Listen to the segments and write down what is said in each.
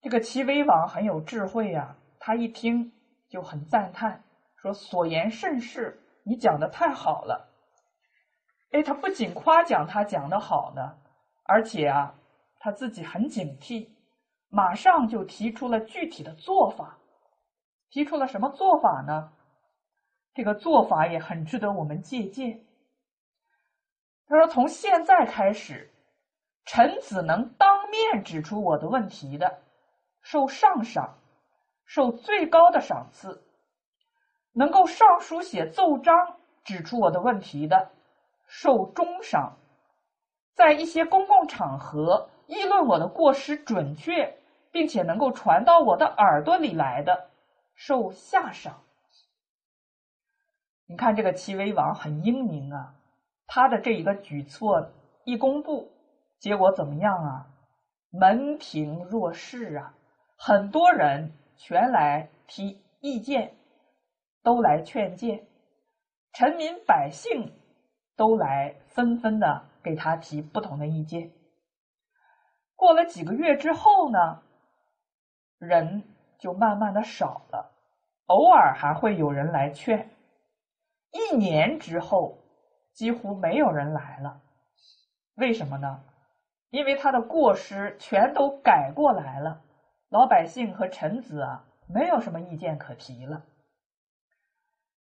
这个齐威王很有智慧呀，他一听就很赞叹，说：“所言甚是，你讲的太好了。”哎，他不仅夸奖他讲的好呢，而且啊，他自己很警惕，马上就提出了具体的做法。提出了什么做法呢？这个做法也很值得我们借鉴。他说：“从现在开始，臣子能当面指出我的问题的，受上赏，受最高的赏赐；能够上书写奏章指出我的问题的。”受中赏，在一些公共场合议论我的过失准确，并且能够传到我的耳朵里来的，受下赏。你看这个齐威王很英明啊，他的这一个举措一公布，结果怎么样啊？门庭若市啊，很多人全来提意见，都来劝谏，臣民百姓。都来纷纷的给他提不同的意见。过了几个月之后呢，人就慢慢的少了，偶尔还会有人来劝。一年之后，几乎没有人来了。为什么呢？因为他的过失全都改过来了，老百姓和臣子啊，没有什么意见可提了。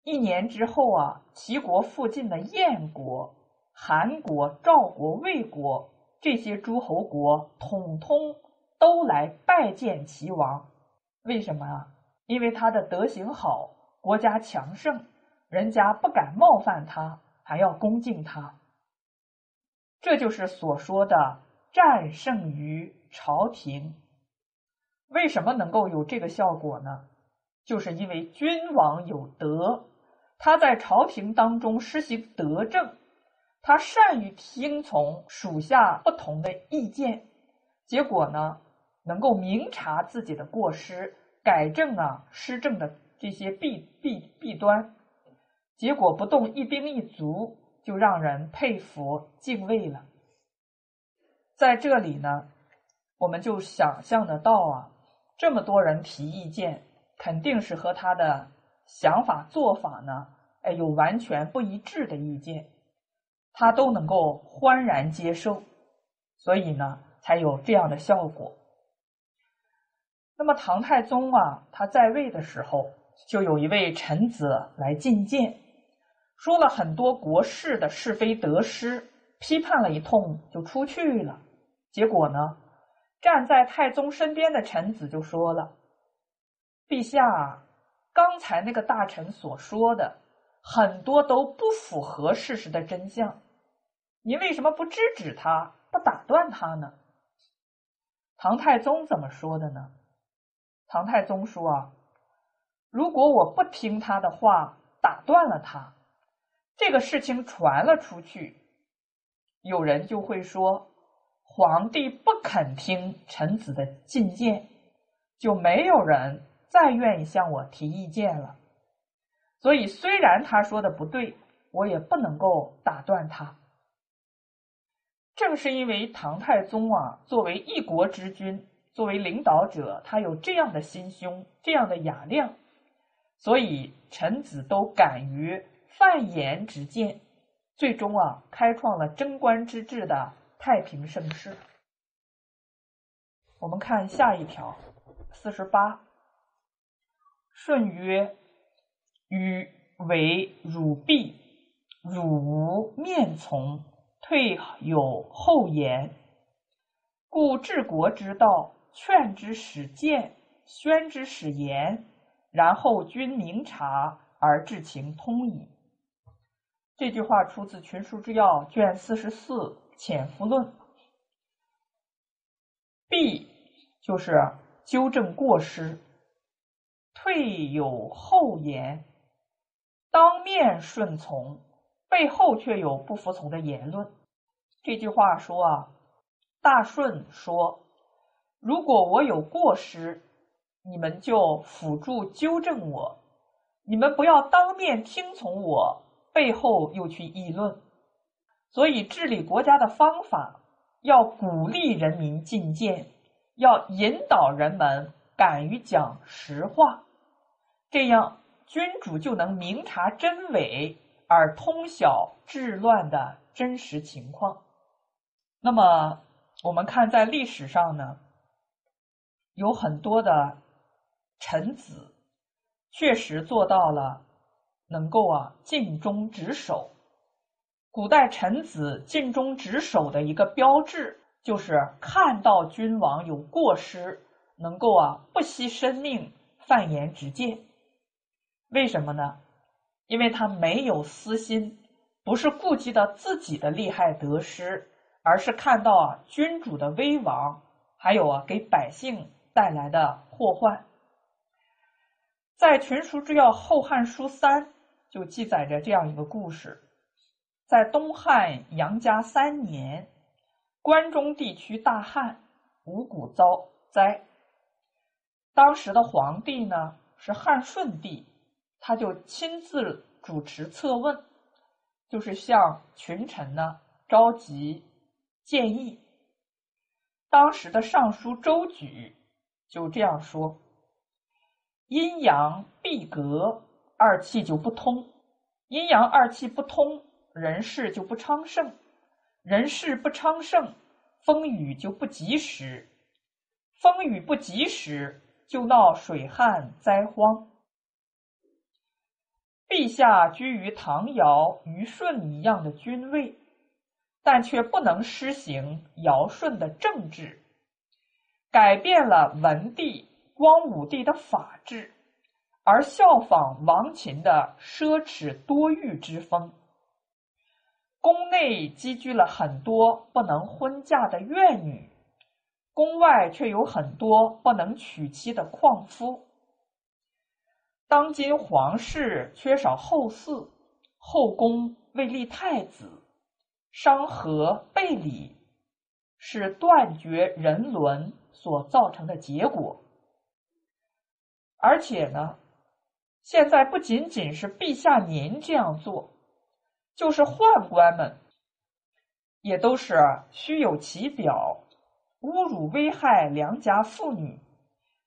一年之后啊，齐国附近的燕国、韩国、赵国、魏国这些诸侯国，统统都来拜见齐王。为什么啊？因为他的德行好，国家强盛，人家不敢冒犯他，还要恭敬他。这就是所说的战胜于朝廷。为什么能够有这个效果呢？就是因为君王有德。他在朝廷当中施行德政，他善于听从属下不同的意见，结果呢，能够明察自己的过失，改正啊施政的这些弊弊弊端，结果不动一兵一卒，就让人佩服敬畏了。在这里呢，我们就想象得到啊，这么多人提意见，肯定是和他的。想法做法呢？哎，有完全不一致的意见，他都能够欢然接受，所以呢，才有这样的效果。那么唐太宗啊，他在位的时候，就有一位臣子来进谏，说了很多国事的是非得失，批判了一通就出去了。结果呢，站在太宗身边的臣子就说了：“陛下。”刚才那个大臣所说的很多都不符合事实的真相，您为什么不制止他，不打断他呢？唐太宗怎么说的呢？唐太宗说啊，如果我不听他的话，打断了他，这个事情传了出去，有人就会说皇帝不肯听臣子的进谏，就没有人。再愿意向我提意见了，所以虽然他说的不对，我也不能够打断他。正是因为唐太宗啊，作为一国之君，作为领导者，他有这样的心胸，这样的雅量，所以臣子都敢于犯言直谏，最终啊，开创了贞观之治的太平盛世。我们看下一条，四十八。舜曰：“禹为汝婢，汝无面从，退有后言。故治国之道，劝之使谏，宣之使言，然后君明察而治情通矣。”这句话出自《群书之要》卷四十四《潜伏论》。，B 就是纠正过失。退有后言，当面顺从，背后却有不服从的言论。这句话说啊，大顺说：“如果我有过失，你们就辅助纠正我；你们不要当面听从我，背后又去议论。所以治理国家的方法，要鼓励人民进谏，要引导人们敢于讲实话，这样君主就能明察真伪，而通晓治乱的真实情况。那么，我们看在历史上呢，有很多的臣子确实做到了能够啊尽忠职守。古代臣子尽忠职守的一个标志，就是看到君王有过失，能够啊不惜生命犯言直谏。为什么呢？因为他没有私心，不是顾及到自己的利害得失，而是看到啊君主的危亡，还有啊给百姓带来的祸患。在《群书之要·后汉书三》就记载着这样一个故事。在东汉杨家三年，关中地区大旱，五谷遭灾。当时的皇帝呢是汉顺帝，他就亲自主持策问，就是向群臣呢召集建议。当时的尚书周举就这样说：“阴阳闭隔，二气就不通；阴阳二气不通。”人事就不昌盛，人事不昌盛，风雨就不及时，风雨不及时，就闹水旱灾荒。陛下居于唐尧、虞舜一样的君位，但却不能施行尧舜的政治，改变了文帝、光武帝的法治，而效仿王秦的奢侈多欲之风。宫内积聚了很多不能婚嫁的怨女，宫外却有很多不能娶妻的旷夫。当今皇室缺少后嗣，后宫未立太子，伤和背礼，是断绝人伦所造成的结果。而且呢，现在不仅仅是陛下您这样做。就是宦官们，也都是虚有其表，侮辱危害良家妇女，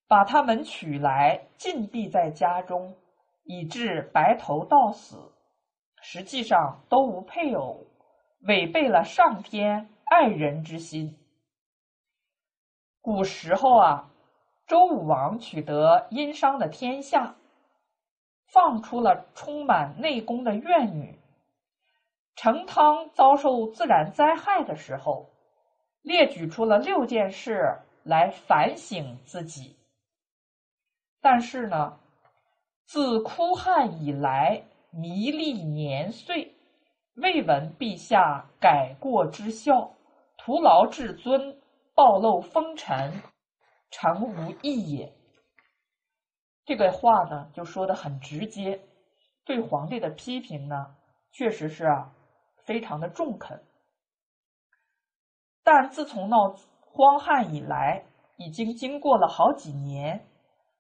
把他们娶来禁闭在家中，以致白头到死，实际上都无配偶，违背了上天爱人之心。古时候啊，周武王取得殷商的天下，放出了充满内宫的怨女。成汤遭受自然灾害的时候，列举出了六件事来反省自己。但是呢，自哭汉以来，弥历年岁，未闻陛下改过之效，徒劳至尊，暴露风尘，诚无益也。这个话呢，就说的很直接，对皇帝的批评呢，确实是啊。非常的中肯，但自从闹荒旱以来，已经经过了好几年，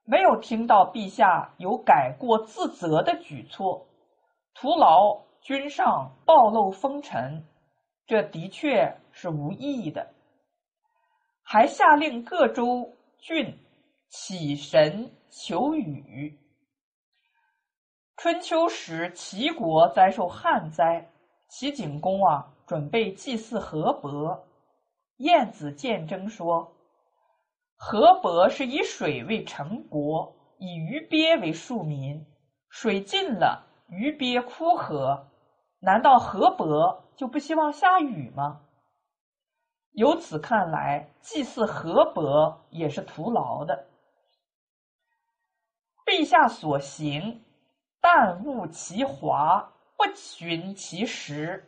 没有听到陛下有改过自责的举措，徒劳君上，暴露风尘，这的确是无意义的。还下令各州郡起神求雨。春秋时，齐国灾受旱灾。齐景公啊，准备祭祀河伯。晏子见征说：“河伯是以水为成国，以鱼鳖为庶民。水尽了，鱼鳖枯涸，难道河伯就不希望下雨吗？”由此看来，祭祀河伯也是徒劳的。陛下所行，但勿其华。不寻其实，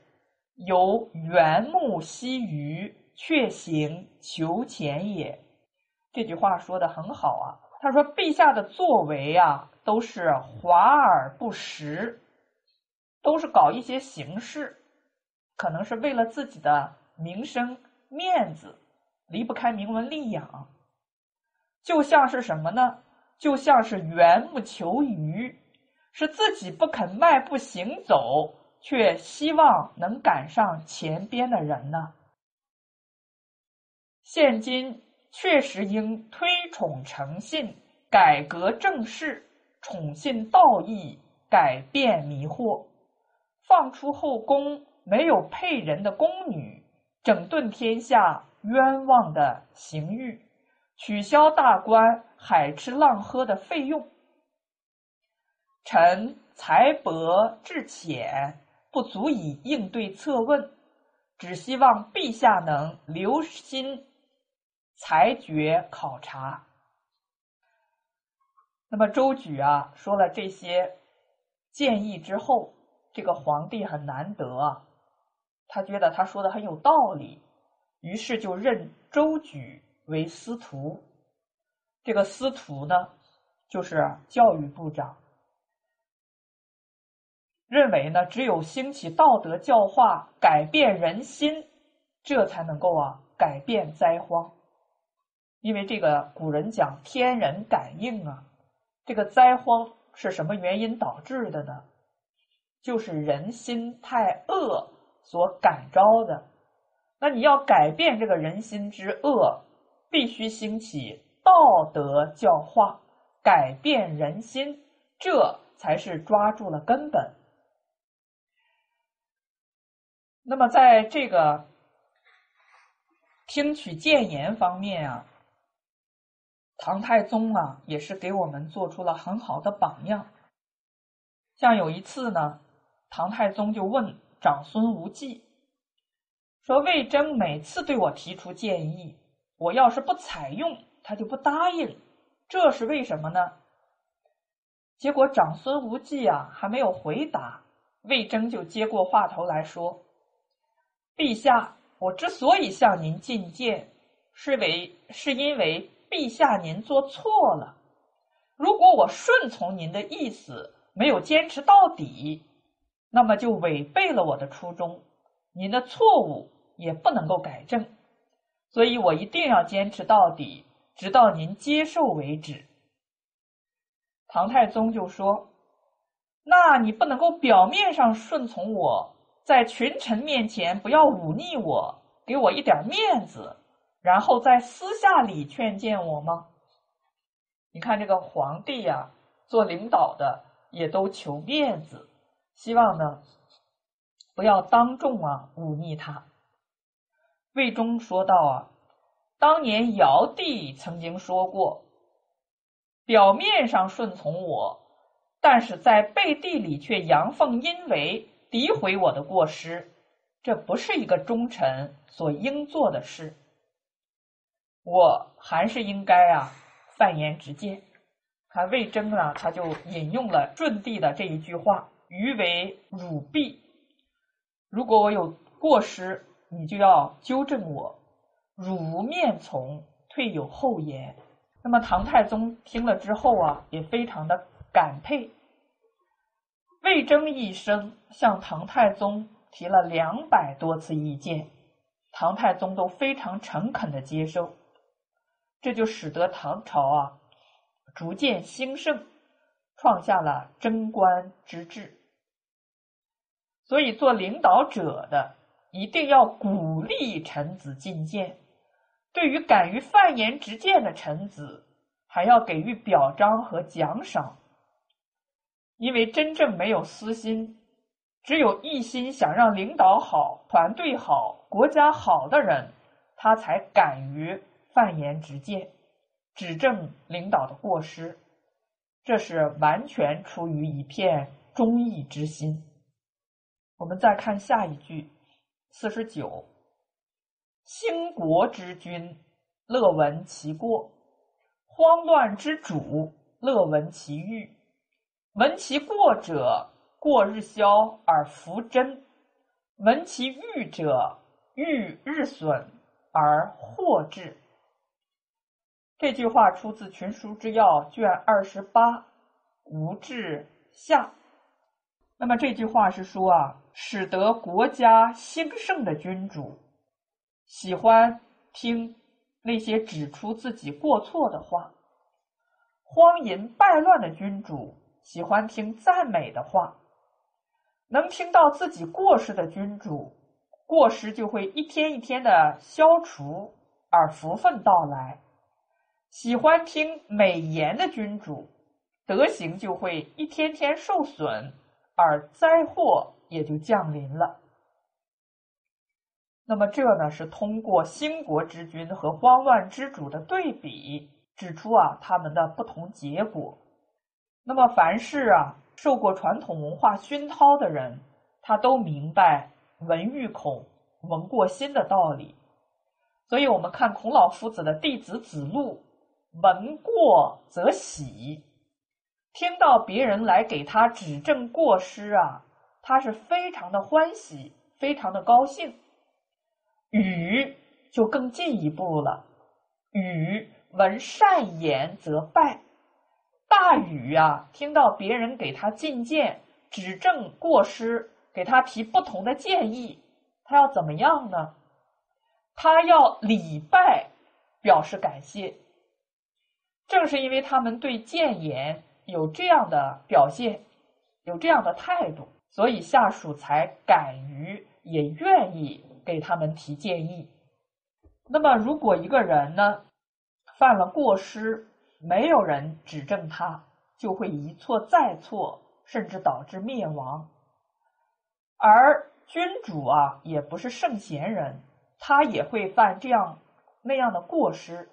由缘木惜鱼，却行求浅也。这句话说的很好啊。他说：“陛下的作为啊，都是华而不实，都是搞一些形式，可能是为了自己的名声面子，离不开名闻利养。就像是什么呢？就像是缘木求鱼。”是自己不肯迈步行走，却希望能赶上前边的人呢？现今确实应推崇诚信，改革政事，宠信道义，改变迷惑，放出后宫没有配人的宫女，整顿天下冤枉的刑狱，取消大官海吃浪喝的费用。臣才博志浅，不足以应对策问，只希望陛下能留心裁决考察。那么周举啊说了这些建议之后，这个皇帝很难得啊，他觉得他说的很有道理，于是就任周举为司徒。这个司徒呢，就是教育部长。认为呢，只有兴起道德教化，改变人心，这才能够啊改变灾荒。因为这个古人讲天人感应啊，这个灾荒是什么原因导致的呢？就是人心太恶所感召的。那你要改变这个人心之恶，必须兴起道德教化，改变人心，这才是抓住了根本。那么，在这个听取谏言方面啊，唐太宗啊也是给我们做出了很好的榜样。像有一次呢，唐太宗就问长孙无忌说：“魏征每次对我提出建议，我要是不采用，他就不答应，这是为什么呢？”结果长孙无忌啊还没有回答，魏征就接过话头来说。陛下，我之所以向您进谏，是为是因为陛下您做错了。如果我顺从您的意思，没有坚持到底，那么就违背了我的初衷，您的错误也不能够改正。所以我一定要坚持到底，直到您接受为止。唐太宗就说：“那你不能够表面上顺从我。”在群臣面前不要忤逆我，给我一点面子，然后在私下里劝谏我吗？你看这个皇帝呀，做领导的也都求面子，希望呢不要当众啊忤逆他。魏忠说道啊，当年尧帝曾经说过，表面上顺从我，但是在背地里却阳奉阴违。诋毁我的过失，这不是一个忠臣所应做的事。我还是应该啊，犯言直谏。看魏征啊，他就引用了舜帝的这一句话：“余为汝婢。”如果我有过失，你就要纠正我。汝无面从，退有后言。那么唐太宗听了之后啊，也非常的感佩。魏征一生向唐太宗提了两百多次意见，唐太宗都非常诚恳的接受，这就使得唐朝啊逐渐兴盛，创下了贞观之治。所以，做领导者的一定要鼓励臣子进谏，对于敢于犯言直谏的臣子，还要给予表彰和奖赏。因为真正没有私心，只有一心想让领导好、团队好、国家好的人，他才敢于犯言直谏，指正领导的过失。这是完全出于一片忠义之心。我们再看下一句，四十九：兴国之君，乐闻其过；慌乱之主，乐闻其欲。闻其过者，过日消而弗真；闻其欲者，欲日损而祸至。这句话出自《群书之要》卷二十八，吴志下。那么这句话是说啊，使得国家兴盛的君主，喜欢听那些指出自己过错的话；荒淫败乱的君主。喜欢听赞美的话，能听到自己过失的君主，过失就会一天一天的消除，而福分到来。喜欢听美言的君主，德行就会一天天受损，而灾祸也就降临了。那么这呢是通过兴国之君和慌乱之主的对比，指出啊他们的不同结果。那么凡是啊受过传统文化熏陶的人，他都明白“闻欲恐，闻过心”的道理。所以，我们看孔老夫子的弟子子路，闻过则喜，听到别人来给他指正过失啊，他是非常的欢喜，非常的高兴。禹就更进一步了，禹闻善言则拜。禹呀，听到别人给他进谏、指正过失，给他提不同的建议，他要怎么样呢？他要礼拜，表示感谢。正是因为他们对谏言有这样的表现，有这样的态度，所以下属才敢于也愿意。给他们提建议。那么，如果一个人呢犯了过失，没有人指正他，就会一错再错，甚至导致灭亡。而君主啊，也不是圣贤人，他也会犯这样那样的过失。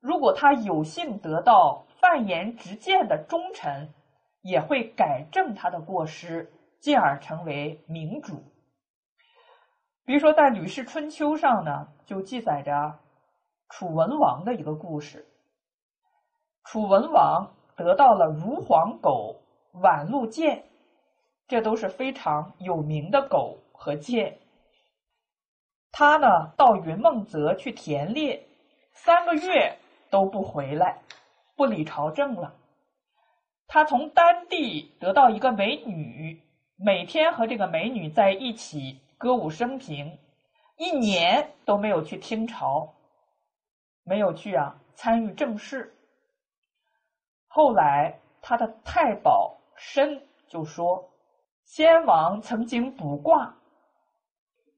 如果他有幸得到犯言直谏的忠臣，也会改正他的过失，进而成为明主。比如说，在《吕氏春秋》上呢，就记载着楚文王的一个故事。楚文王得到了如黄狗、宛鹿剑，这都是非常有名的狗和剑。他呢，到云梦泽去田猎，三个月都不回来，不理朝政了。他从丹地得到一个美女，每天和这个美女在一起。歌舞升平，一年都没有去听朝，没有去啊参与政事。后来他的太保申就说：“先王曾经卜卦，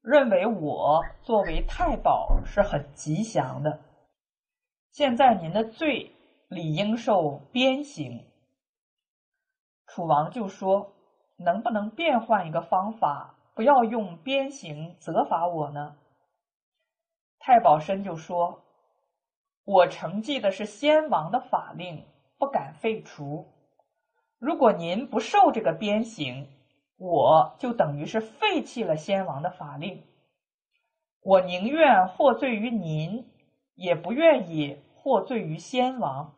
认为我作为太保是很吉祥的。现在您的罪理应受鞭刑。”楚王就说：“能不能变换一个方法？”不要用鞭刑责罚我呢。太保申就说：“我承继的是先王的法令，不敢废除。如果您不受这个鞭刑，我就等于是废弃了先王的法令。我宁愿获罪于您，也不愿意获罪于先王。”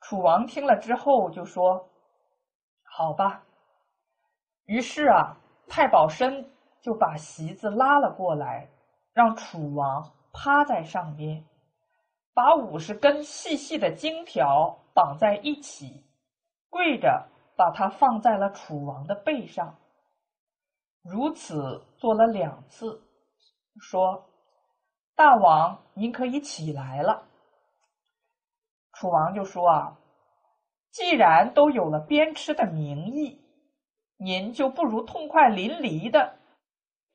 楚王听了之后就说：“好吧。”于是啊，太保申就把席子拉了过来，让楚王趴在上边，把五十根细细的金条绑在一起，跪着把它放在了楚王的背上。如此做了两次，说：“大王，您可以起来了。”楚王就说：“啊，既然都有了鞭笞的名义。”您就不如痛快淋漓的、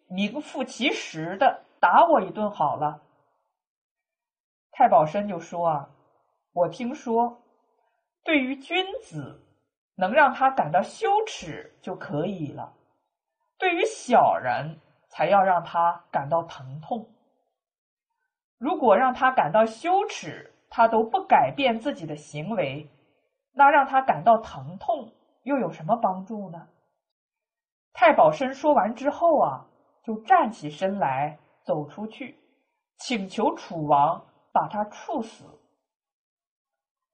名副其实的打我一顿好了。太保申就说：“啊，我听说，对于君子，能让他感到羞耻就可以了；对于小人，才要让他感到疼痛。如果让他感到羞耻，他都不改变自己的行为，那让他感到疼痛又有什么帮助呢？”太保申说完之后啊，就站起身来走出去，请求楚王把他处死。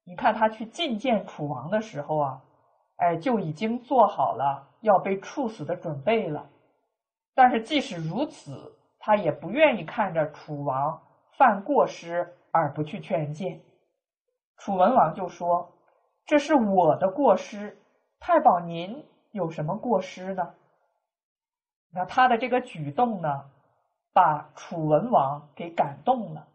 你看他去觐见楚王的时候啊，哎，就已经做好了要被处死的准备了。但是即使如此，他也不愿意看着楚王犯过失而不去劝谏。楚文王就说：“这是我的过失，太保您有什么过失呢？”那他的这个举动呢，把楚文王给感动了。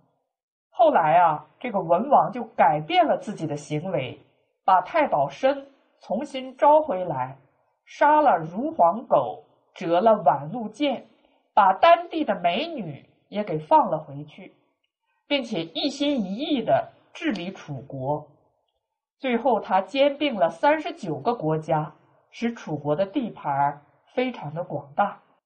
后来啊，这个文王就改变了自己的行为，把太保申重新招回来，杀了如黄狗，折了宛鹿剑，把丹地的美女也给放了回去，并且一心一意的治理楚国。最后，他兼并了三十九个国家，使楚国的地盘非常的广大。